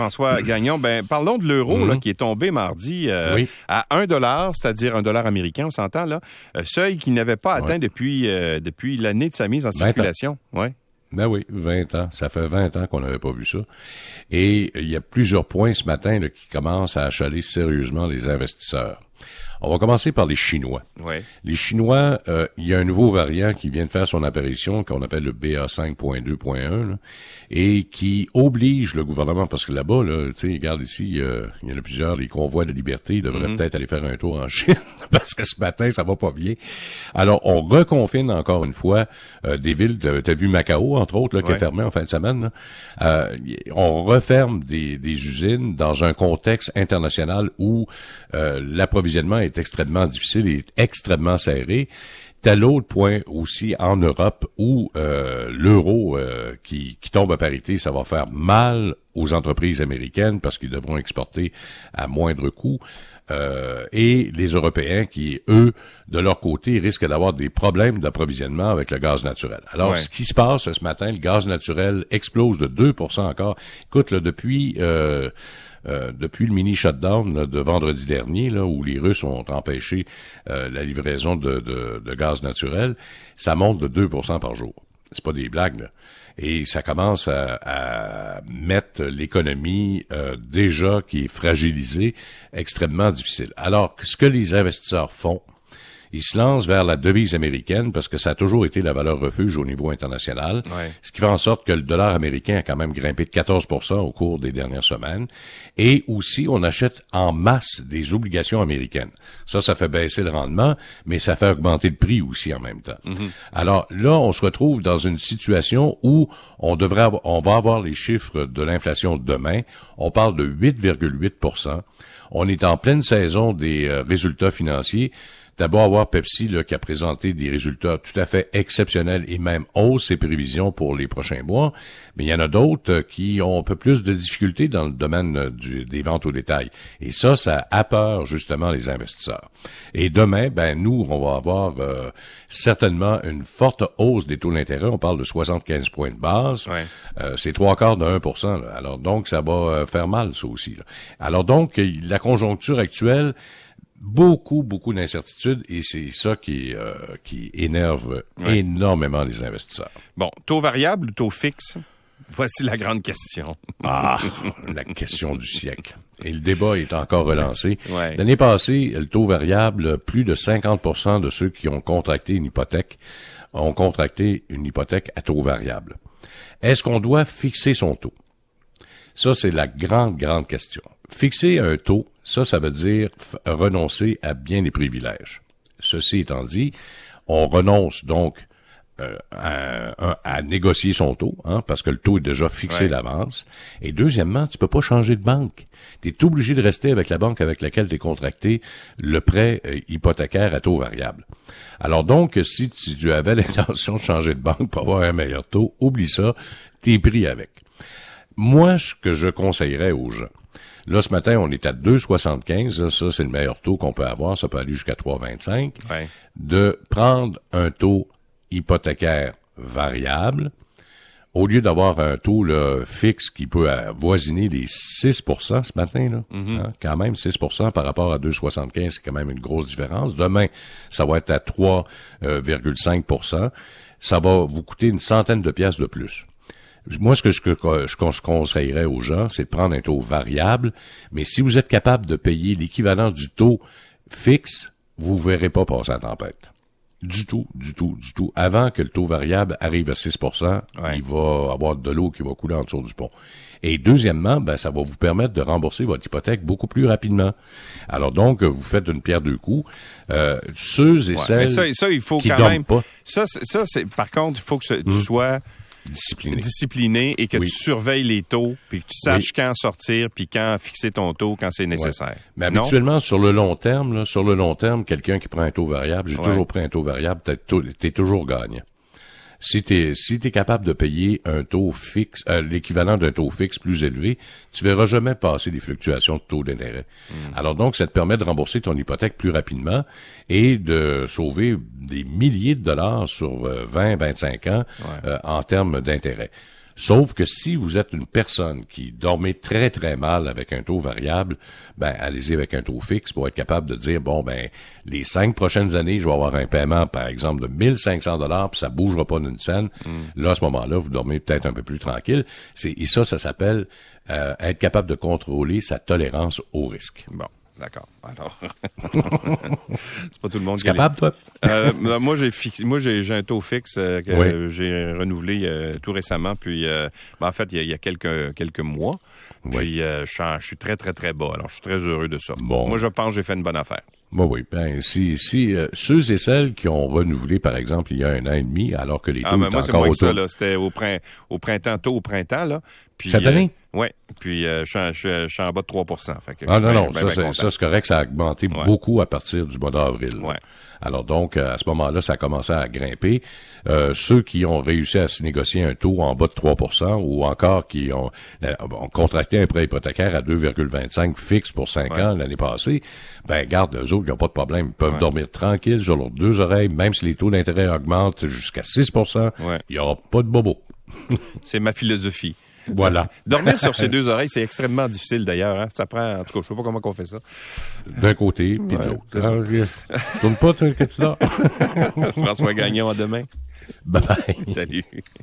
François Gagnon. Ben, parlons de l'euro Mhm. qui est tombé mardi euh, Oui. à 1 dollar, c'est-à-dire un dollar américain, on s'entend là, Euh, seuil qu'il n'avait pas atteint Ouais. depuis euh, depuis l'année de sa mise en 20 ans. circulation. Ouais. Ben oui, 20 ans. Ça fait 20 ans qu'on n'avait pas vu ça. Et il y a plusieurs points ce matin là, qui commencent à achaler sérieusement les investisseurs. On va commencer par les Chinois. Ouais. Les Chinois, euh, il y a un nouveau variant qui vient de faire son apparition, qu'on appelle le BA5.2.1, là, et qui oblige le gouvernement, parce que là-bas, là, tu sais, regarde ici, euh, il y en a plusieurs, les convois de liberté, devraient peut-être aller faire un tour en Chine, parce que ce matin, ça va pas bien. Alors, on reconfine encore une fois euh, des villes, de- t'as vu Macao, entre autres, là, qui Ouais. est fermé en fin de semaine, là. Euh, on referme des, des usines dans un contexte international où euh, l'approvisionnement est extrêmement difficile et extrêmement serré. T'as l'autre point aussi en Europe où euh, l'euro euh, qui, qui tombe à parité, ça va faire mal aux entreprises américaines parce qu'ils devront exporter à moindre coût. Euh, et les Européens qui, eux, de leur côté, risquent d'avoir des problèmes d'approvisionnement avec le gaz naturel. Alors, Ouais. ce qui se passe ce matin, le gaz naturel explose de 2% encore. Écoute, là, depuis... euh, euh, depuis le mini shutdown de vendredi dernier, là, où les Russes ont empêché euh, la livraison de, gaz naturel, ça monte de 2% par jour. C'est pas des blagues. Et ça commence à, à mettre l'économie euh, déjà qui est fragilisée extrêmement difficile. Alors, ce que les investisseurs font, ils se lancent vers la devise américaine parce que ça a toujours été la valeur refuge au niveau international. Ouais. Ce qui fait en sorte que le dollar américain a quand même grimpé de 14% au cours des dernières semaines. Et aussi, on achète en masse des obligations américaines. Ça, ça fait baisser le rendement, mais ça fait augmenter le prix aussi en même temps. Alors là, on se retrouve dans une situation où on devrait avoir- on va avoir les chiffres de l'inflation demain. On parle de 8,8% On est en pleine saison des euh, résultats financiers. D'abord avoir Pepsi là, qui a présenté des résultats tout à fait exceptionnels et même hausse ses prévisions pour les prochains mois. Mais il y en a d'autres euh, qui ont un peu plus de difficultés dans le domaine euh, du- des ventes au détail. Et ça, ça a peur justement les investisseurs. Et demain, ben nous, on va avoir euh, certainement une forte hausse des taux d'intérêt. On parle de 75 points de base. Ouais. Euh, c'est trois quarts de 1 là. Alors donc, ça va euh, faire mal, ça aussi. là. Alors donc, la conjoncture actuelle, beaucoup, beaucoup d'incertitudes et c'est ça qui, euh, qui énerve Ouais. énormément les investisseurs. Bon, taux variable ou taux fixe? Voici la grande question. Ah, la question du siècle. Et le débat est encore relancé. Ouais. L'année passée, le taux variable, plus de 50% de ceux qui ont contracté une hypothèque ont contracté une hypothèque à taux variable. Est-ce qu'on doit fixer son taux? Ça, c'est la grande, grande question. Fixer un taux, ça, ça veut dire renoncer à bien des privilèges. Ceci étant dit, on renonce donc euh, à, négocier son taux, hein, parce que le taux est déjà fixé Ouais. d'avance. Et deuxièmement, tu peux pas changer de banque. Tu es obligé de rester avec la banque avec laquelle tu es contracté le prêt euh, hypothécaire à taux variable. Alors donc, si tu, tu avais l'intention de changer de banque pour avoir un meilleur taux, oublie ça, tu es pris avec. Moi, ce que je conseillerais aux gens, là, ce matin, on est à 2,75, là, ça, c'est le meilleur taux qu'on peut avoir, ça peut aller jusqu'à 3,25 Ouais. de prendre un taux hypothécaire variable au lieu d'avoir un taux là, fixe qui peut avoisiner les 6% ce matin, là, hein, quand même 6% par rapport à 2,75, c'est quand même une grosse différence. Demain, ça va être à 3,5% Ça va vous coûter une centaine de pièces de plus. Moi, ce que je, conseillerais aux gens, c'est de prendre un taux variable, mais si vous êtes capable de payer l'équivalent du taux fixe, vous ne verrez pas passer la tempête. Du tout, du tout, du tout. Avant que le taux variable arrive à 6 Ouais. il va avoir de l'eau qui va couler en dessous du pont. Et deuxièmement, ben, ça va vous permettre de rembourser votre hypothèque beaucoup plus rapidement. Alors donc, vous faites une pierre deux coups. Euh, ceux et Ouais, celles Mais ça, ça, il faut qui quand même. pas, Ça, ça, c'est par contre, il faut que ce- tu sois disciplinés. discipliné et que Oui. tu surveilles les taux, puis que tu saches Oui. quand sortir, puis quand fixer ton taux quand c'est nécessaire. Mais Non? habituellement, sur le long terme, là, sur le long terme, quelqu'un qui prend un taux variable, j'ai Ouais. toujours pris un taux variable, t'es, t'es toujours gagnant. Si t'es, si t'es capable de payer un taux fixe, euh, l'équivalent d'un taux fixe plus élevé, tu verras jamais passer des fluctuations de taux d'intérêt. Hmm. Alors donc, ça te permet de rembourser ton hypothèque plus rapidement et de sauver des milliers de dollars sur euh, 20, 25 ans Ouais. euh, en termes d'intérêt. Sauf que si vous êtes une personne qui dormait très très mal avec un taux variable, ben allez-y avec un taux fixe pour être capable de dire bon ben les cinq prochaines années, je vais avoir un paiement par exemple de 1500 dollars, puis ça bougera pas d'une scène. Mm. Là à ce moment-là, vous dormez peut-être un peu plus tranquille. C'est et ça, ça s'appelle euh, être capable de contrôler sa tolérance au risque. Bon, d'accord. Alors, c'est pas tout le monde qui a es capable, toi? Euh, ben, moi, j'ai fixé, moi j'ai un taux fixe euh, que Oui. j'ai renouvelé euh, tout récemment. Puis, euh, ben, en fait, il y a, il y a quelques quelques mois. Puis, je, suis très très très bas. Alors, je suis très heureux de ça. Bon. Moi, je pense que j'ai fait une bonne affaire. Oui, oui. Ben, si, si euh, ceux et celles qui ont renouvelé, par exemple, il y a un an et demi, alors que les taux Ah, étaient moi, c'est encore moins que ça. là. C'était au, prin- au printemps, tôt au printemps. Là. Puis, Cette année? oui. Puis, euh, je, suis en- je, suis- je suis en bas de 3 Fait que Ah non, non, bien- ça, bien c'est, content. ça, c'est correct, ça a augmenté Ouais. beaucoup à partir du mois d'avril. Ouais. Alors donc, euh, à ce moment-là, ça a commencé à grimper. Euh, ceux qui ont réussi à se négocier un taux en bas de 3% ou encore qui ont, euh, ont contracté un prêt hypothécaire à 2,25 fixe pour 5 Ouais. ans l'année passée, ben garde, eux autres, ils n'ont pas de problème. Ils peuvent dormir tranquilles sur leurs deux oreilles, même si les taux d'intérêt augmentent jusqu'à 6 Ouais. il n'y aura pas de bobo. C'est ma philosophie. Voilà. Dormir sur ses deux oreilles, c'est extrêmement difficile d'ailleurs. hein. Ça prend, en tout cas, je sais pas comment on fait ça. D'un côté, puis Ouais, de l'autre. Alors, je- Tourne pas, que tu. François Gagnon à demain. Bye bye. Salut.